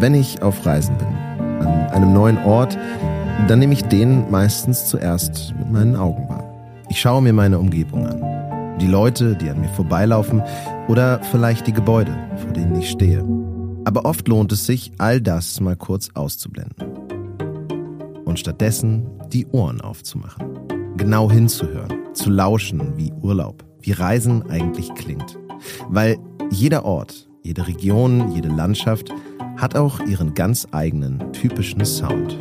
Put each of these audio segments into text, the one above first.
Wenn ich auf Reisen bin, an einem neuen Ort, dann nehme ich den meistens zuerst mit meinen Augen wahr. Ich schaue mir meine Umgebung an. Die Leute, die an mir vorbeilaufen oder vielleicht die Gebäude, vor denen ich stehe. Aber oft lohnt es sich, all das mal kurz auszublenden. Und stattdessen die Ohren aufzumachen. Genau hinzuhören, zu lauschen wie Urlaub, wie Reisen eigentlich klingt. Weil jeder Ort, jede Region, jede Landschaft hat auch ihren ganz eigenen typischen Sound.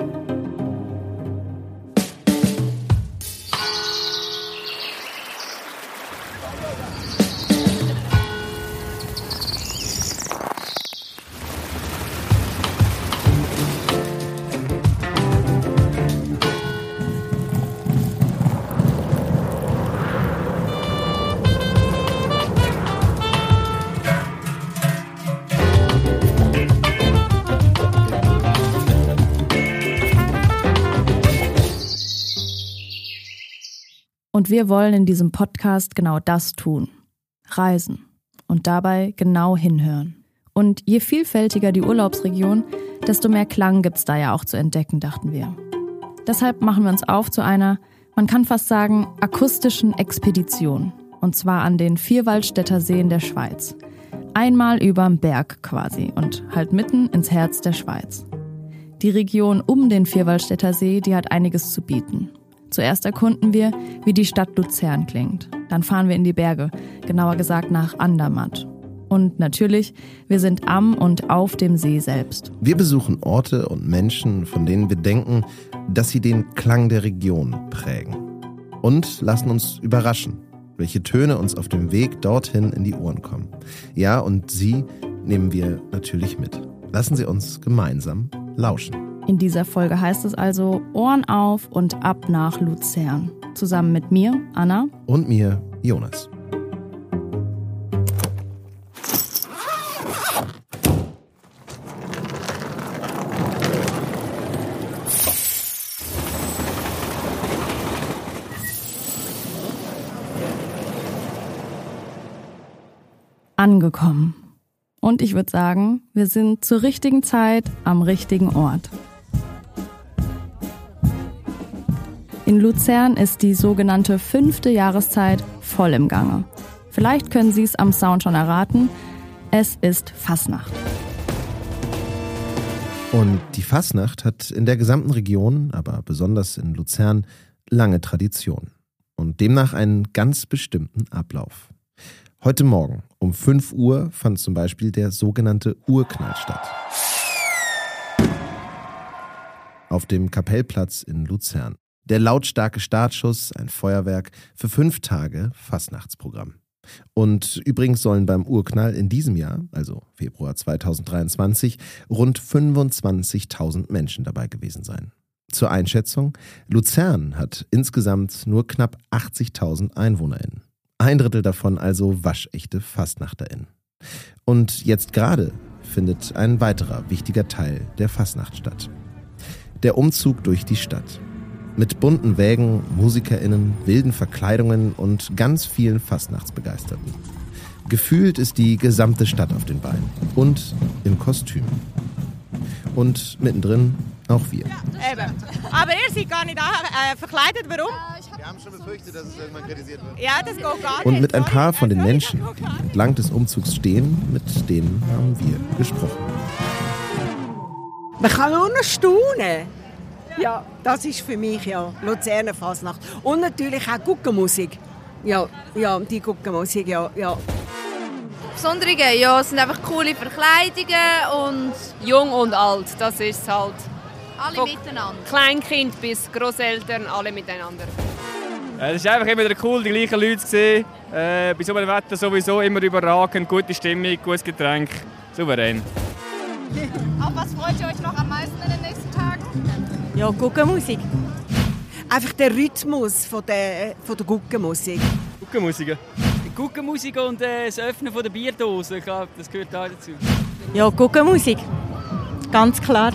Wir wollen in diesem Podcast genau das tun. Reisen und dabei genau hinhören. Und je vielfältiger die Urlaubsregion, desto mehr Klang gibt's da ja auch zu entdecken, dachten wir. Deshalb machen wir uns auf zu einer, man kann fast sagen, akustischen Expedition. Und zwar an den Vierwaldstätter Seen der Schweiz. Einmal überm Berg quasi und halt mitten ins Herz der Schweiz. Die Region um den Vierwaldstätter See, die hat einiges zu bieten. Zuerst erkunden wir, wie die Stadt Luzern klingt. Dann fahren wir in die Berge, genauer gesagt nach Andermatt. Und natürlich, wir sind am und auf dem See selbst. Wir besuchen Orte und Menschen, von denen wir denken, dass sie den Klang der Region prägen. Und lassen uns überraschen, welche Töne uns auf dem Weg dorthin in die Ohren kommen. Ja, und sie nehmen wir natürlich mit. Lassen Sie uns gemeinsam lauschen. In dieser Folge heißt es also Ohren auf und ab nach Luzern. Zusammen mit mir, Anna. Und mir, Jonas. Angekommen. Und ich würde sagen, wir sind zur richtigen Zeit am richtigen Ort. In Luzern ist die sogenannte fünfte Jahreszeit voll im Gange. Vielleicht können Sie es am Sound schon erraten. Es ist Fasnacht. Und die Fasnacht hat in der gesamten Region, aber besonders in Luzern, lange Tradition. Und demnach einen ganz bestimmten Ablauf. Heute Morgen um 5 Uhr fand zum Beispiel der sogenannte Urknall statt. Auf dem Kapellplatz in Luzern. Der lautstarke Startschuss, ein Feuerwerk für fünf Tage Fastnachtsprogramm. Und übrigens sollen beim Urknall in diesem Jahr, also Februar 2023, rund 25.000 Menschen dabei gewesen sein. Zur Einschätzung, Luzern hat insgesamt nur knapp 80.000 EinwohnerInnen. Ein Drittel davon also waschechte FastnachterInnen. Und jetzt gerade findet ein weiterer wichtiger Teil der Fastnacht statt. Der Umzug durch die Stadt. Mit bunten Wägen, MusikerInnen, wilden Verkleidungen und ganz vielen Fastnachtsbegeisterten. Gefühlt ist die gesamte Stadt auf den Beinen und im Kostüm. Und mittendrin auch wir. Eben. Aber ihr seid gar nicht äh, verkleidet. Warum? Wir haben schon befürchtet, dass es irgendwann kritisiert wird. Ja, das geht gar nicht. Und mit ein paar von den Menschen, die entlang des Umzugs stehen, mit denen haben wir gesprochen. Man kann nur noch staunen. Ja, das ist für mich ja Luzerner Fasnacht. Und natürlich auch Guckenmusik. Ja, ja, die Guckenmusik, ja, ja. Besondere, ja, es sind einfach coole Verkleidungen und jung und alt, das ist halt. Alle Von miteinander. Kleinkind bis Großeltern, alle miteinander. Äh, es ist einfach immer wieder cool, die gleichen Leute zu sehen. Äh, bei so einem Wetter sowieso immer überragend, gute Stimmung, gutes Getränk, souverän. Auf was freut ihr euch noch am meisten in den nächsten? Ja, Guckenmusik. Einfach der Rhythmus von der, von der Guckenmusik. Guckenmusik. Guckenmusik und äh, das Öffnen von der Bierdose, ich glaube, das gehört auch dazu. Ja, Guckenmusik. Ganz klar.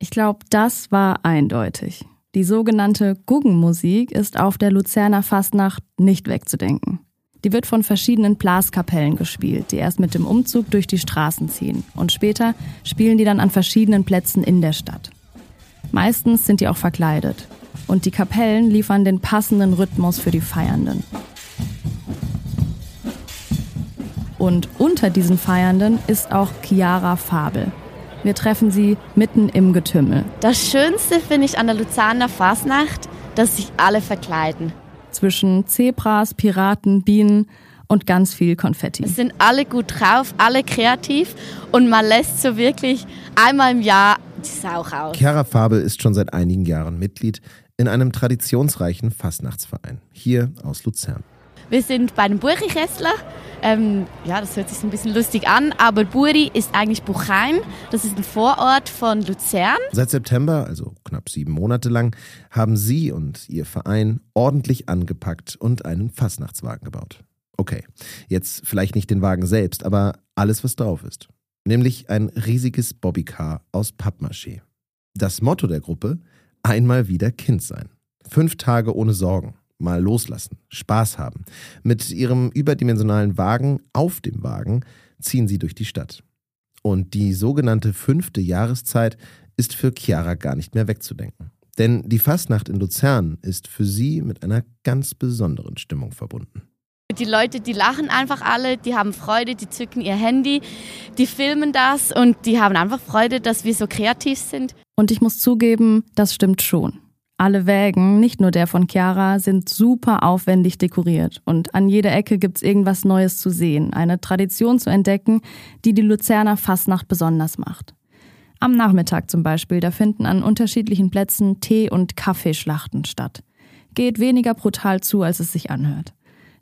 Ich glaube, das war eindeutig. Die sogenannte Guggenmusik ist auf der Luzerner Fastnacht nicht wegzudenken. Die wird von verschiedenen Blaskapellen gespielt, die erst mit dem Umzug durch die Straßen ziehen. Und später spielen die dann an verschiedenen Plätzen in der Stadt. Meistens sind die auch verkleidet. Und die Kapellen liefern den passenden Rhythmus für die Feiernden. Und unter diesen Feiernden ist auch Chiara Fabel. Wir treffen sie mitten im Getümmel. Das Schönste finde ich an der Luzerner Fasnacht, dass sich alle verkleiden. Zwischen Zebras, Piraten, Bienen und ganz viel Konfetti. Es sind alle gut drauf, alle kreativ und man lässt so wirklich einmal im Jahr die Sau aus. Chiara Fabel ist schon seit einigen Jahren Mitglied in einem traditionsreichen Fastnachtsverein hier aus Luzern. Wir sind bei einem Buchi-Kessler. Ähm, ja, das hört sich so ein bisschen lustig an, aber Buri ist eigentlich Buchheim. Das ist ein Vorort von Luzern. Seit September, also knapp sieben Monate lang, haben Sie und Ihr Verein ordentlich angepackt und einen Fastnachtswagen gebaut. Okay, jetzt vielleicht nicht den Wagen selbst, aber alles, was drauf ist. Nämlich ein riesiges Bobbycar aus Pappmaché. Das Motto der Gruppe: einmal wieder Kind sein. Fünf Tage ohne Sorgen mal loslassen, Spaß haben. Mit ihrem überdimensionalen Wagen auf dem Wagen ziehen sie durch die Stadt. Und die sogenannte fünfte Jahreszeit ist für Chiara gar nicht mehr wegzudenken. Denn die Fastnacht in Luzern ist für sie mit einer ganz besonderen Stimmung verbunden. Die Leute, die lachen einfach alle, die haben Freude, die zücken ihr Handy, die filmen das und die haben einfach Freude, dass wir so kreativ sind. Und ich muss zugeben, das stimmt schon. Alle Wägen, nicht nur der von Chiara, sind super aufwendig dekoriert und an jeder Ecke gibt's irgendwas Neues zu sehen, eine Tradition zu entdecken, die die Luzerner Fastnacht besonders macht. Am Nachmittag zum Beispiel, da finden an unterschiedlichen Plätzen Tee- und Kaffeeschlachten statt. Geht weniger brutal zu, als es sich anhört.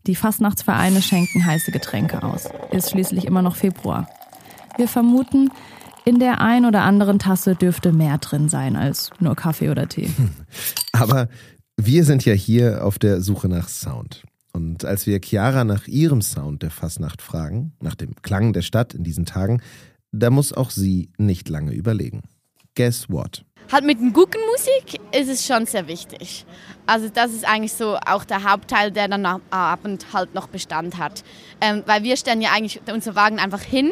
Die Fastnachtsvereine schenken heiße Getränke aus. Ist schließlich immer noch Februar. Wir vermuten, in der ein oder anderen Tasse dürfte mehr drin sein als nur Kaffee oder Tee. Aber wir sind ja hier auf der Suche nach Sound. Und als wir Chiara nach ihrem Sound der Fasnacht fragen, nach dem Klang der Stadt in diesen Tagen, da muss auch sie nicht lange überlegen. Guess what? Halt mit dem Guckenmusik ist es schon sehr wichtig. Also das ist eigentlich so auch der Hauptteil, der dann am Abend halt noch Bestand hat. Ähm, weil wir stellen ja eigentlich unsere Wagen einfach hin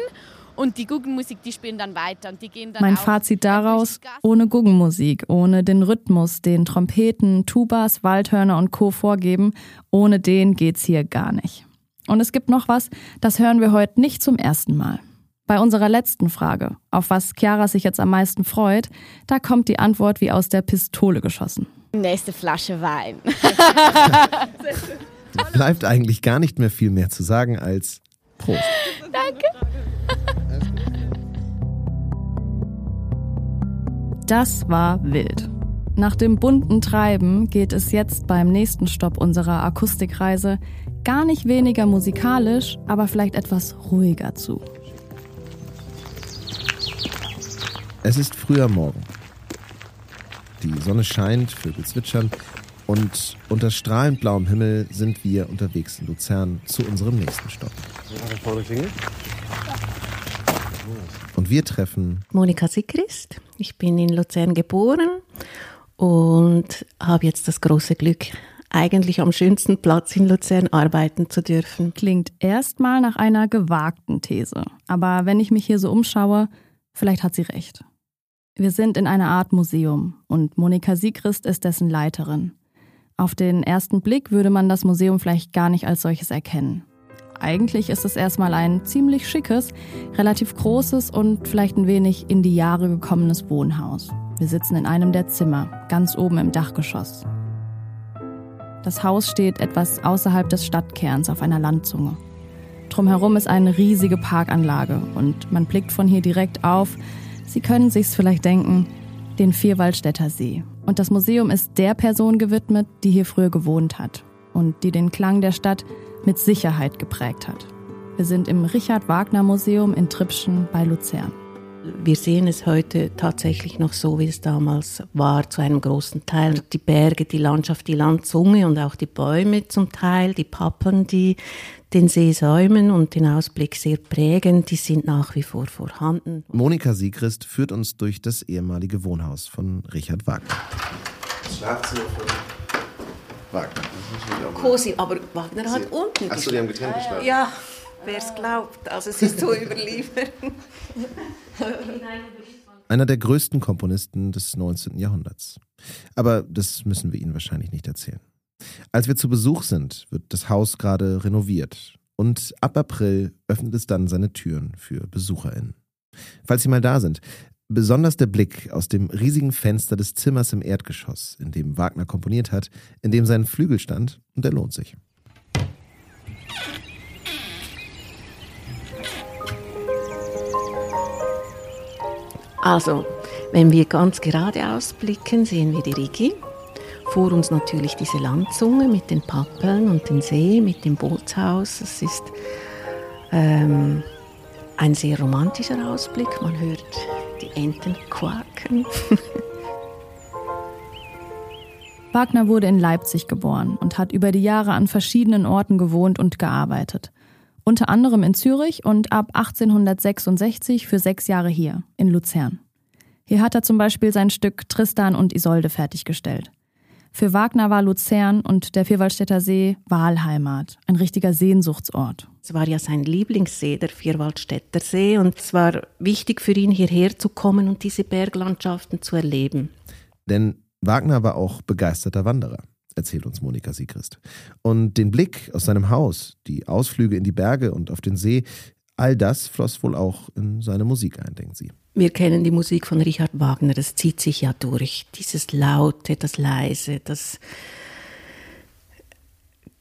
und die Guggenmusik, die spielen dann weiter und die gehen dann Mein Fazit daraus, ohne Guggenmusik, ohne den Rhythmus, den Trompeten, Tubas, Waldhörner und Co. vorgeben, ohne den geht's hier gar nicht. Und es gibt noch was, das hören wir heute nicht zum ersten Mal. Bei unserer letzten Frage, auf was Chiara sich jetzt am meisten freut, da kommt die Antwort wie aus der Pistole geschossen. Nächste Flasche Wein. Bleibt eigentlich gar nicht mehr viel mehr zu sagen als Prost. Das war wild. Nach dem bunten Treiben geht es jetzt beim nächsten Stopp unserer Akustikreise gar nicht weniger musikalisch, aber vielleicht etwas ruhiger zu. Es ist früher Morgen. Die Sonne scheint, Vögel zwitschern und unter strahlend blauem Himmel sind wir unterwegs in Luzern zu unserem nächsten Stopp. Und wir treffen Monika Sickrist. Ich bin in Luzern geboren und habe jetzt das große Glück, eigentlich am schönsten Platz in Luzern arbeiten zu dürfen. Klingt erstmal nach einer gewagten These. Aber wenn ich mich hier so umschaue, vielleicht hat sie recht. Wir sind in einer Art Museum und Monika Siegrist ist dessen Leiterin. Auf den ersten Blick würde man das Museum vielleicht gar nicht als solches erkennen. Eigentlich ist es erstmal ein ziemlich schickes, relativ großes und vielleicht ein wenig in die Jahre gekommenes Wohnhaus. Wir sitzen in einem der Zimmer, ganz oben im Dachgeschoss. Das Haus steht etwas außerhalb des Stadtkerns auf einer Landzunge. Drumherum ist eine riesige Parkanlage und man blickt von hier direkt auf, Sie können sich's vielleicht denken, den Vierwaldstätter See. Und das Museum ist der Person gewidmet, die hier früher gewohnt hat und die den Klang der Stadt mit Sicherheit geprägt hat. Wir sind im Richard Wagner Museum in Tripschen bei Luzern. Wir sehen es heute tatsächlich noch so, wie es damals war, zu einem großen Teil. Die Berge, die Landschaft, die Landzunge und auch die Bäume zum Teil, die Pappeln, die den See säumen und den Ausblick sehr prägen, die sind nach wie vor vorhanden. Monika Siegrist führt uns durch das ehemalige Wohnhaus von Richard Wagner. Das Schlafzimmer von Wagner. Cosi, aber Wagner hat unten Achso, die haben getrennt gestartet. Ja, wer es glaubt. Also es ist so überliefert. Einer der größten Komponisten des 19. Jahrhunderts. Aber das müssen wir Ihnen wahrscheinlich nicht erzählen. Als wir zu Besuch sind, wird das Haus gerade renoviert und ab April öffnet es dann seine Türen für BesucherInnen. Falls Sie mal da sind, besonders der Blick aus dem riesigen Fenster des Zimmers im Erdgeschoss, in dem Wagner komponiert hat, in dem sein Flügel stand, und der lohnt sich. Also, wenn wir ganz geradeaus blicken, sehen wir die Rigi. Vor uns natürlich diese Landzunge mit den Pappeln und den See, mit dem Bootshaus. Es ist ähm, ein sehr romantischer Ausblick. Man hört die Enten quaken. Wagner wurde in Leipzig geboren und hat über die Jahre an verschiedenen Orten gewohnt und gearbeitet. Unter anderem in Zürich und ab 1866 für sechs Jahre hier, in Luzern. Hier hat er zum Beispiel sein Stück Tristan und Isolde fertiggestellt. Für Wagner war Luzern und der Vierwaldstätter See Wahlheimat, ein richtiger Sehnsuchtsort. Es war ja sein Lieblingssee, der Vierwaldstätter See, und es war wichtig für ihn, hierher zu kommen und diese Berglandschaften zu erleben. Denn Wagner war auch begeisterter Wanderer, erzählt uns Monika Siegrist. Und den Blick aus seinem Haus, die Ausflüge in die Berge und auf den See, all das floss wohl auch in seine Musik ein, denkt sie. Wir kennen die Musik von Richard Wagner, das zieht sich ja durch. Dieses Laute, das Leise, das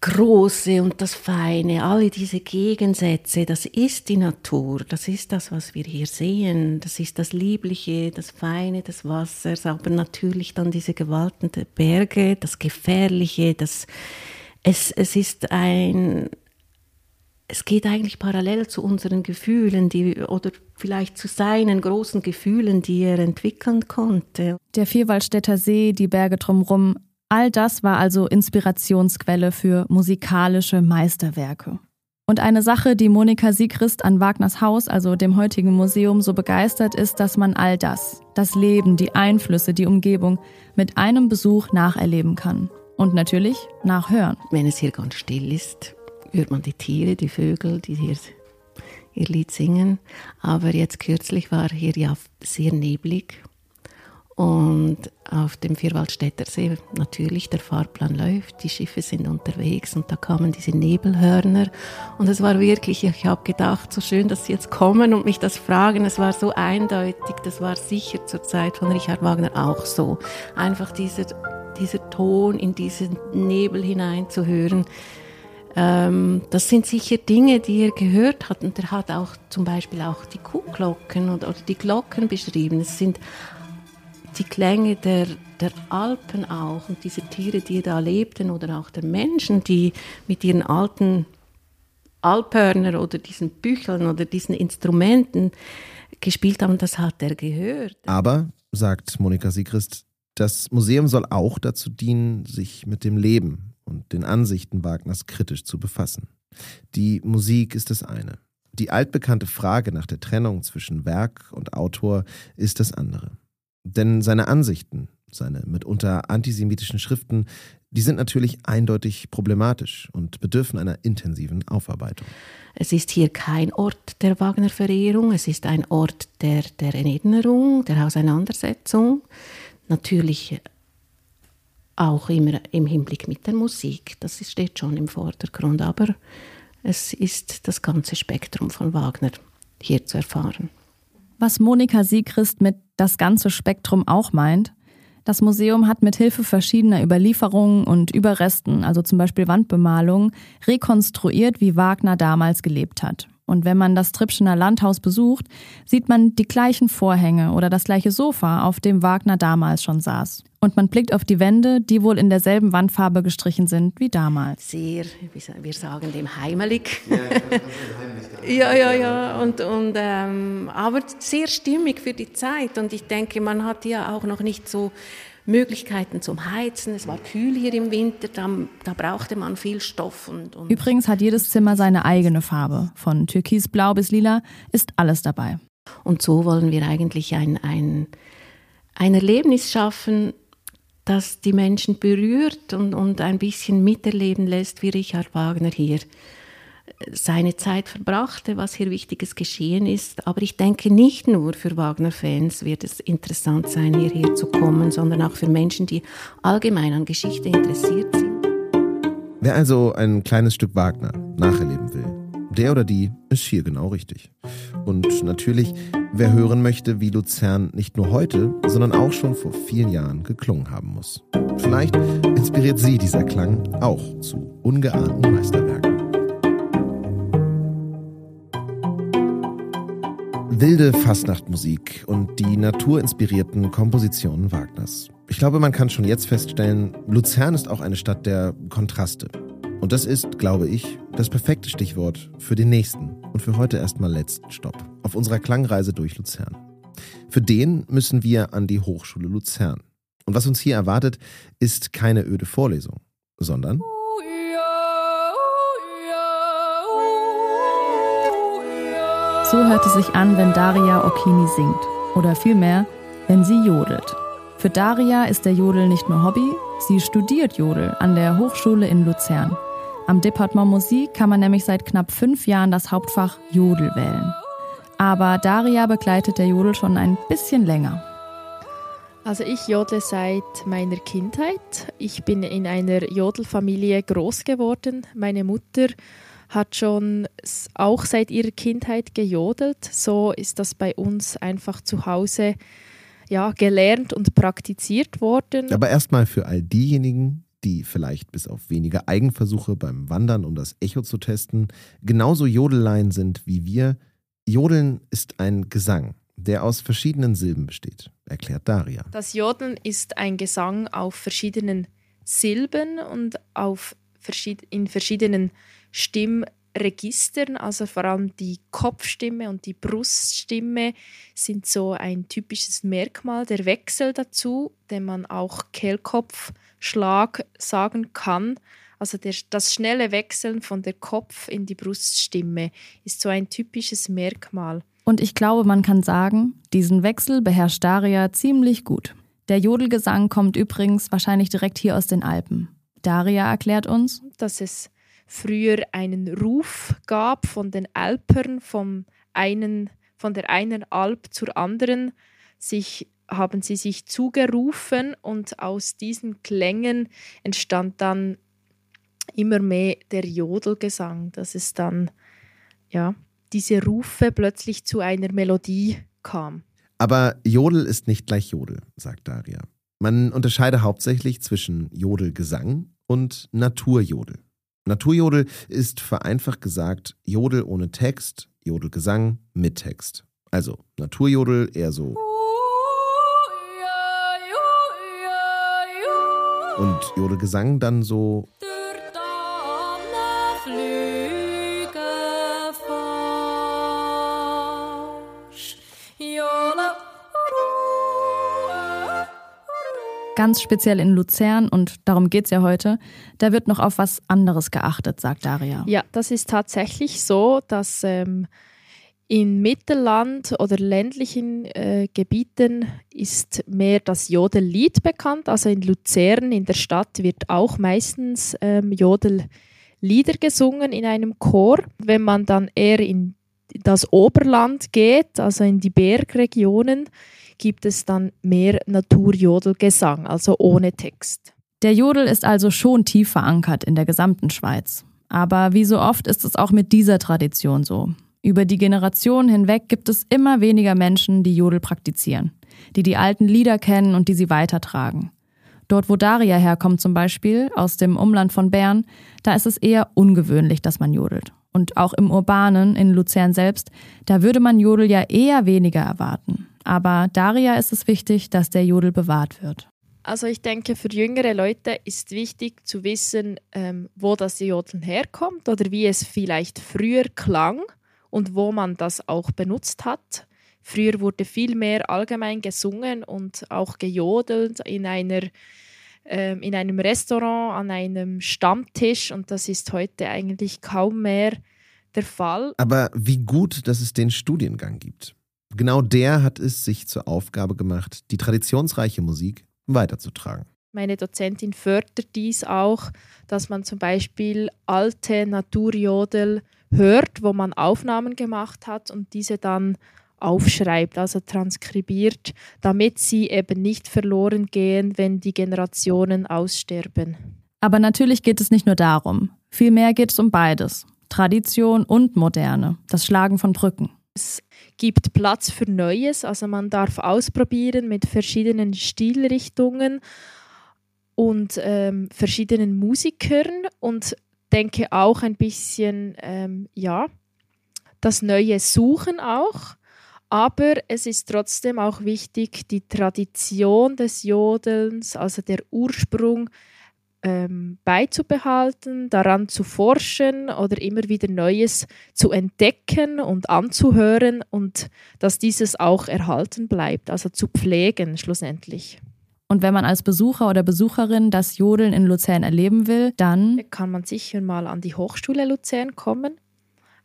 Große und das Feine, alle diese Gegensätze, das ist die Natur, das ist das, was wir hier sehen, das ist das Liebliche, das Feine des Wassers, aber natürlich dann diese Gewalten der Berge, das Gefährliche, das, es, es ist ein, es geht eigentlich parallel zu unseren Gefühlen, die, oder vielleicht zu seinen großen Gefühlen, die er entwickeln konnte. Der Vierwaldstätter See, die Berge drumherum, All das war also Inspirationsquelle für musikalische Meisterwerke. Und eine Sache, die Monika Siegrist an Wagners Haus, also dem heutigen Museum, so begeistert ist, dass man all das, das Leben, die Einflüsse, die Umgebung, mit einem Besuch nacherleben kann. Und natürlich nachhören. Wenn es hier ganz still ist, hört man die Tiere, die Vögel, die hier ihr Lied singen. Aber jetzt kürzlich war hier ja sehr neblig und auf dem Vierwaldstätter See natürlich der Fahrplan läuft, die Schiffe sind unterwegs und da kamen diese Nebelhörner und es war wirklich, ich habe gedacht, so schön, dass sie jetzt kommen und mich das fragen. Es war so eindeutig, das war sicher zur Zeit von Richard Wagner auch so. Einfach dieser, dieser Ton in diesen Nebel hineinzuhören. Ähm, das sind sicher Dinge, die er gehört hat und er hat auch zum Beispiel auch die Kuhglocken oder, oder die Glocken beschrieben. Es sind die Klänge der, der Alpen auch und diese Tiere, die da lebten oder auch der Menschen, die mit ihren alten Alphörner oder diesen Bücheln oder diesen Instrumenten gespielt haben, das hat er gehört. Aber, sagt Monika Siegrist, das Museum soll auch dazu dienen, sich mit dem Leben und den Ansichten Wagners kritisch zu befassen. Die Musik ist das eine. Die altbekannte Frage nach der Trennung zwischen Werk und Autor ist das andere. Denn seine Ansichten, seine mitunter antisemitischen Schriften, die sind natürlich eindeutig problematisch und bedürfen einer intensiven Aufarbeitung. Es ist hier kein Ort der Wagner-Verehrung, es ist ein Ort der, der Erinnerung, der Auseinandersetzung. Natürlich auch immer im Hinblick mit der Musik, das steht schon im Vordergrund, aber es ist das ganze Spektrum von Wagner hier zu erfahren. Was Monika Siegrist mit das ganze Spektrum auch meint, das Museum hat mit Hilfe verschiedener Überlieferungen und Überresten, also zum Beispiel Wandbemalungen, rekonstruiert, wie Wagner damals gelebt hat. Und wenn man das Tripschener Landhaus besucht, sieht man die gleichen Vorhänge oder das gleiche Sofa, auf dem Wagner damals schon saß. Und man blickt auf die Wände, die wohl in derselben Wandfarbe gestrichen sind wie damals. Sehr, wir sagen dem heimelig. Ja, ja, ja. Und, und, ähm, aber sehr stimmig für die Zeit. Und ich denke, man hat ja auch noch nicht so Möglichkeiten zum Heizen. Es war kühl hier im Winter, da, da brauchte man viel Stoff. Und, und Übrigens hat jedes Zimmer seine eigene Farbe. Von türkisblau bis lila ist alles dabei. Und so wollen wir eigentlich ein, ein, ein Erlebnis schaffen, das die Menschen berührt und, und ein bisschen miterleben lässt, wie Richard Wagner hier seine Zeit verbrachte, was hier Wichtiges geschehen ist. Aber ich denke, nicht nur für Wagner-Fans wird es interessant sein, hierher zu kommen, sondern auch für Menschen, die allgemein an Geschichte interessiert sind. Wer also ein kleines Stück Wagner nacherleben will, der oder die ist hier genau richtig. Und natürlich, wer hören möchte, wie Luzern nicht nur heute, sondern auch schon vor vielen Jahren geklungen haben muss. Vielleicht inspiriert sie dieser Klang auch zu ungeahnten Meisterwerken. Wilde Fastnachtmusik und die naturinspirierten Kompositionen Wagners. Ich glaube, man kann schon jetzt feststellen, Luzern ist auch eine Stadt der Kontraste. Und das ist, glaube ich, das perfekte Stichwort für den nächsten und für heute erstmal letzten Stopp auf unserer Klangreise durch Luzern. Für den müssen wir an die Hochschule Luzern. Und was uns hier erwartet, ist keine öde Vorlesung, sondern So hört es sich an, wenn Daria Okini singt. Oder vielmehr, wenn sie jodelt. Für Daria ist der Jodel nicht nur Hobby, sie studiert Jodel an der Hochschule in Luzern. Am Departement Musik kann man nämlich seit knapp fünf Jahren das Hauptfach Jodel wählen. Aber Daria begleitet der Jodel schon ein bisschen länger. Also ich jodle seit meiner Kindheit. Ich bin in einer Jodelfamilie groß geworden. Meine Mutter hat schon auch seit ihrer Kindheit gejodelt. So ist das bei uns einfach zu Hause ja, gelernt und praktiziert worden. Aber erstmal für all diejenigen, die vielleicht bis auf wenige Eigenversuche beim Wandern, um das Echo zu testen, genauso Jodelleien sind wie wir. Jodeln ist ein Gesang, der aus verschiedenen Silben besteht, erklärt Daria. Das Jodeln ist ein Gesang auf verschiedenen Silben und auf verschied in verschiedenen Stimmregistern, also vor allem die Kopfstimme und die Bruststimme sind so ein typisches Merkmal. Der Wechsel dazu, den man auch Kehlkopfschlag sagen kann, also der, das schnelle Wechseln von der Kopf in die Bruststimme ist so ein typisches Merkmal. Und ich glaube, man kann sagen, diesen Wechsel beherrscht Daria ziemlich gut. Der Jodelgesang kommt übrigens wahrscheinlich direkt hier aus den Alpen. Daria erklärt uns, dass es früher einen Ruf gab von den Alpern, vom einen, von der einen Alp zur anderen, sich, haben sie sich zugerufen und aus diesen Klängen entstand dann immer mehr der Jodelgesang, dass es dann ja diese Rufe plötzlich zu einer Melodie kam. Aber Jodel ist nicht gleich Jodel, sagt Daria. Man unterscheide hauptsächlich zwischen Jodelgesang und Naturjodel. Naturjodel ist vereinfacht gesagt Jodel ohne Text, Jodelgesang mit Text. Also Naturjodel eher so. Und Jodelgesang dann so. Ganz speziell in Luzern, und darum geht es ja heute, da wird noch auf was anderes geachtet, sagt Daria. Ja, das ist tatsächlich so, dass ähm, in Mittelland oder ländlichen äh, Gebieten ist mehr das Jodellied bekannt. Also in Luzern, in der Stadt, wird auch meistens ähm, Jodellieder gesungen in einem Chor. Wenn man dann eher in das Oberland geht, also in die Bergregionen, gibt es dann mehr Naturjodelgesang, also ohne Text. Der Jodel ist also schon tief verankert in der gesamten Schweiz. Aber wie so oft ist es auch mit dieser Tradition so. Über die Generationen hinweg gibt es immer weniger Menschen, die Jodel praktizieren, die die alten Lieder kennen und die sie weitertragen. Dort, wo Daria herkommt zum Beispiel, aus dem Umland von Bern, da ist es eher ungewöhnlich, dass man jodelt. Und auch im Urbanen, in Luzern selbst, da würde man Jodel ja eher weniger erwarten. Aber Daria ist es wichtig, dass der Jodel bewahrt wird. Also ich denke, für jüngere Leute ist wichtig zu wissen, ähm, wo das Jodeln herkommt oder wie es vielleicht früher klang und wo man das auch benutzt hat. Früher wurde viel mehr allgemein gesungen und auch gejodelt in einer ähm, in einem Restaurant, an einem Stammtisch und das ist heute eigentlich kaum mehr der Fall. Aber wie gut, dass es den Studiengang gibt. Genau der hat es sich zur Aufgabe gemacht, die traditionsreiche Musik weiterzutragen. Meine Dozentin fördert dies auch, dass man zum Beispiel alte Naturjodel hört, wo man Aufnahmen gemacht hat und diese dann aufschreibt, also transkribiert, damit sie eben nicht verloren gehen, wenn die Generationen aussterben. Aber natürlich geht es nicht nur darum. Vielmehr geht es um beides. Tradition und Moderne, das Schlagen von Brücken. Es gibt Platz für Neues, also man darf ausprobieren mit verschiedenen Stilrichtungen und ähm, verschiedenen Musikern und denke auch ein bisschen, ähm, ja, das Neue suchen auch. Aber es ist trotzdem auch wichtig, die Tradition des Jodelns, also der Ursprung, ähm, beizubehalten, daran zu forschen oder immer wieder Neues zu entdecken und anzuhören und dass dieses auch erhalten bleibt, also zu pflegen schlussendlich. Und wenn man als Besucher oder Besucherin das Jodeln in Luzern erleben will, dann kann man sicher mal an die Hochschule Luzern kommen,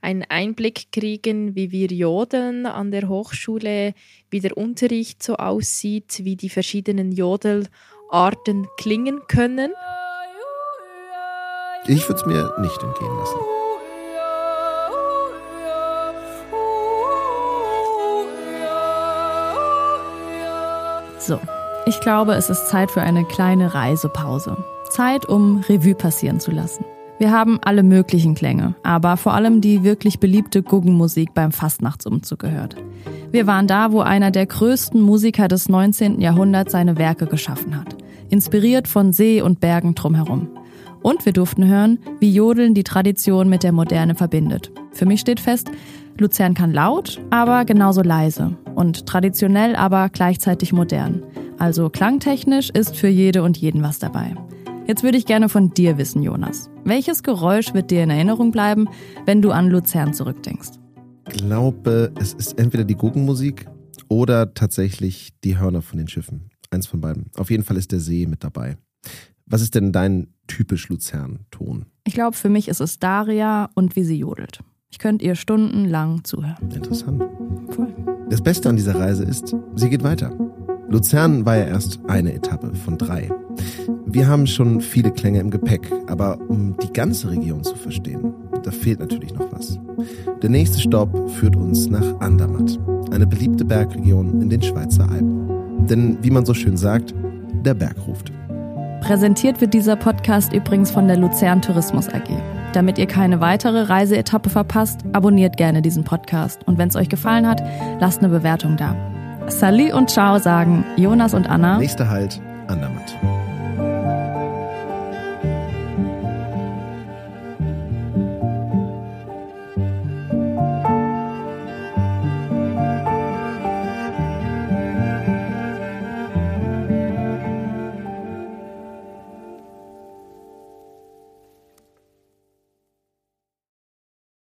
einen Einblick kriegen, wie wir jodeln an der Hochschule, wie der Unterricht so aussieht, wie die verschiedenen Jodelarten klingen können. Ich würde es mir nicht entgehen lassen. So, ich glaube, es ist Zeit für eine kleine Reisepause. Zeit, um Revue passieren zu lassen. Wir haben alle möglichen Klänge, aber vor allem die wirklich beliebte Guggenmusik beim Fastnachtsumzug gehört. Wir waren da, wo einer der größten Musiker des 19. Jahrhunderts seine Werke geschaffen hat, inspiriert von See und Bergen drumherum. Und wir durften hören, wie Jodeln die Tradition mit der Moderne verbindet. Für mich steht fest, Luzern kann laut, aber genauso leise und traditionell, aber gleichzeitig modern. Also klangtechnisch ist für jede und jeden was dabei. Jetzt würde ich gerne von dir wissen, Jonas. Welches Geräusch wird dir in Erinnerung bleiben, wenn du an Luzern zurückdenkst? Ich glaube, es ist entweder die Guggenmusik oder tatsächlich die Hörner von den Schiffen. Eins von beiden. Auf jeden Fall ist der See mit dabei. Was ist denn dein typisch Luzern-Ton? Ich glaube, für mich ist es Daria und wie sie jodelt. Ich könnte ihr stundenlang zuhören. Interessant. Voll. Das Beste an dieser Reise ist, sie geht weiter. Luzern war ja erst eine Etappe von drei. Wir haben schon viele Klänge im Gepäck, aber um die ganze Region zu verstehen, da fehlt natürlich noch was. Der nächste Stopp führt uns nach Andermatt, eine beliebte Bergregion in den Schweizer Alpen. Denn wie man so schön sagt, der Berg ruft. Präsentiert wird dieser Podcast übrigens von der Luzern Tourismus AG. Damit ihr keine weitere Reiseetappe verpasst, abonniert gerne diesen Podcast. Und wenn es euch gefallen hat, lasst eine Bewertung da. Sali und Ciao sagen Jonas und Anna. Nächster Halt, Andermatt.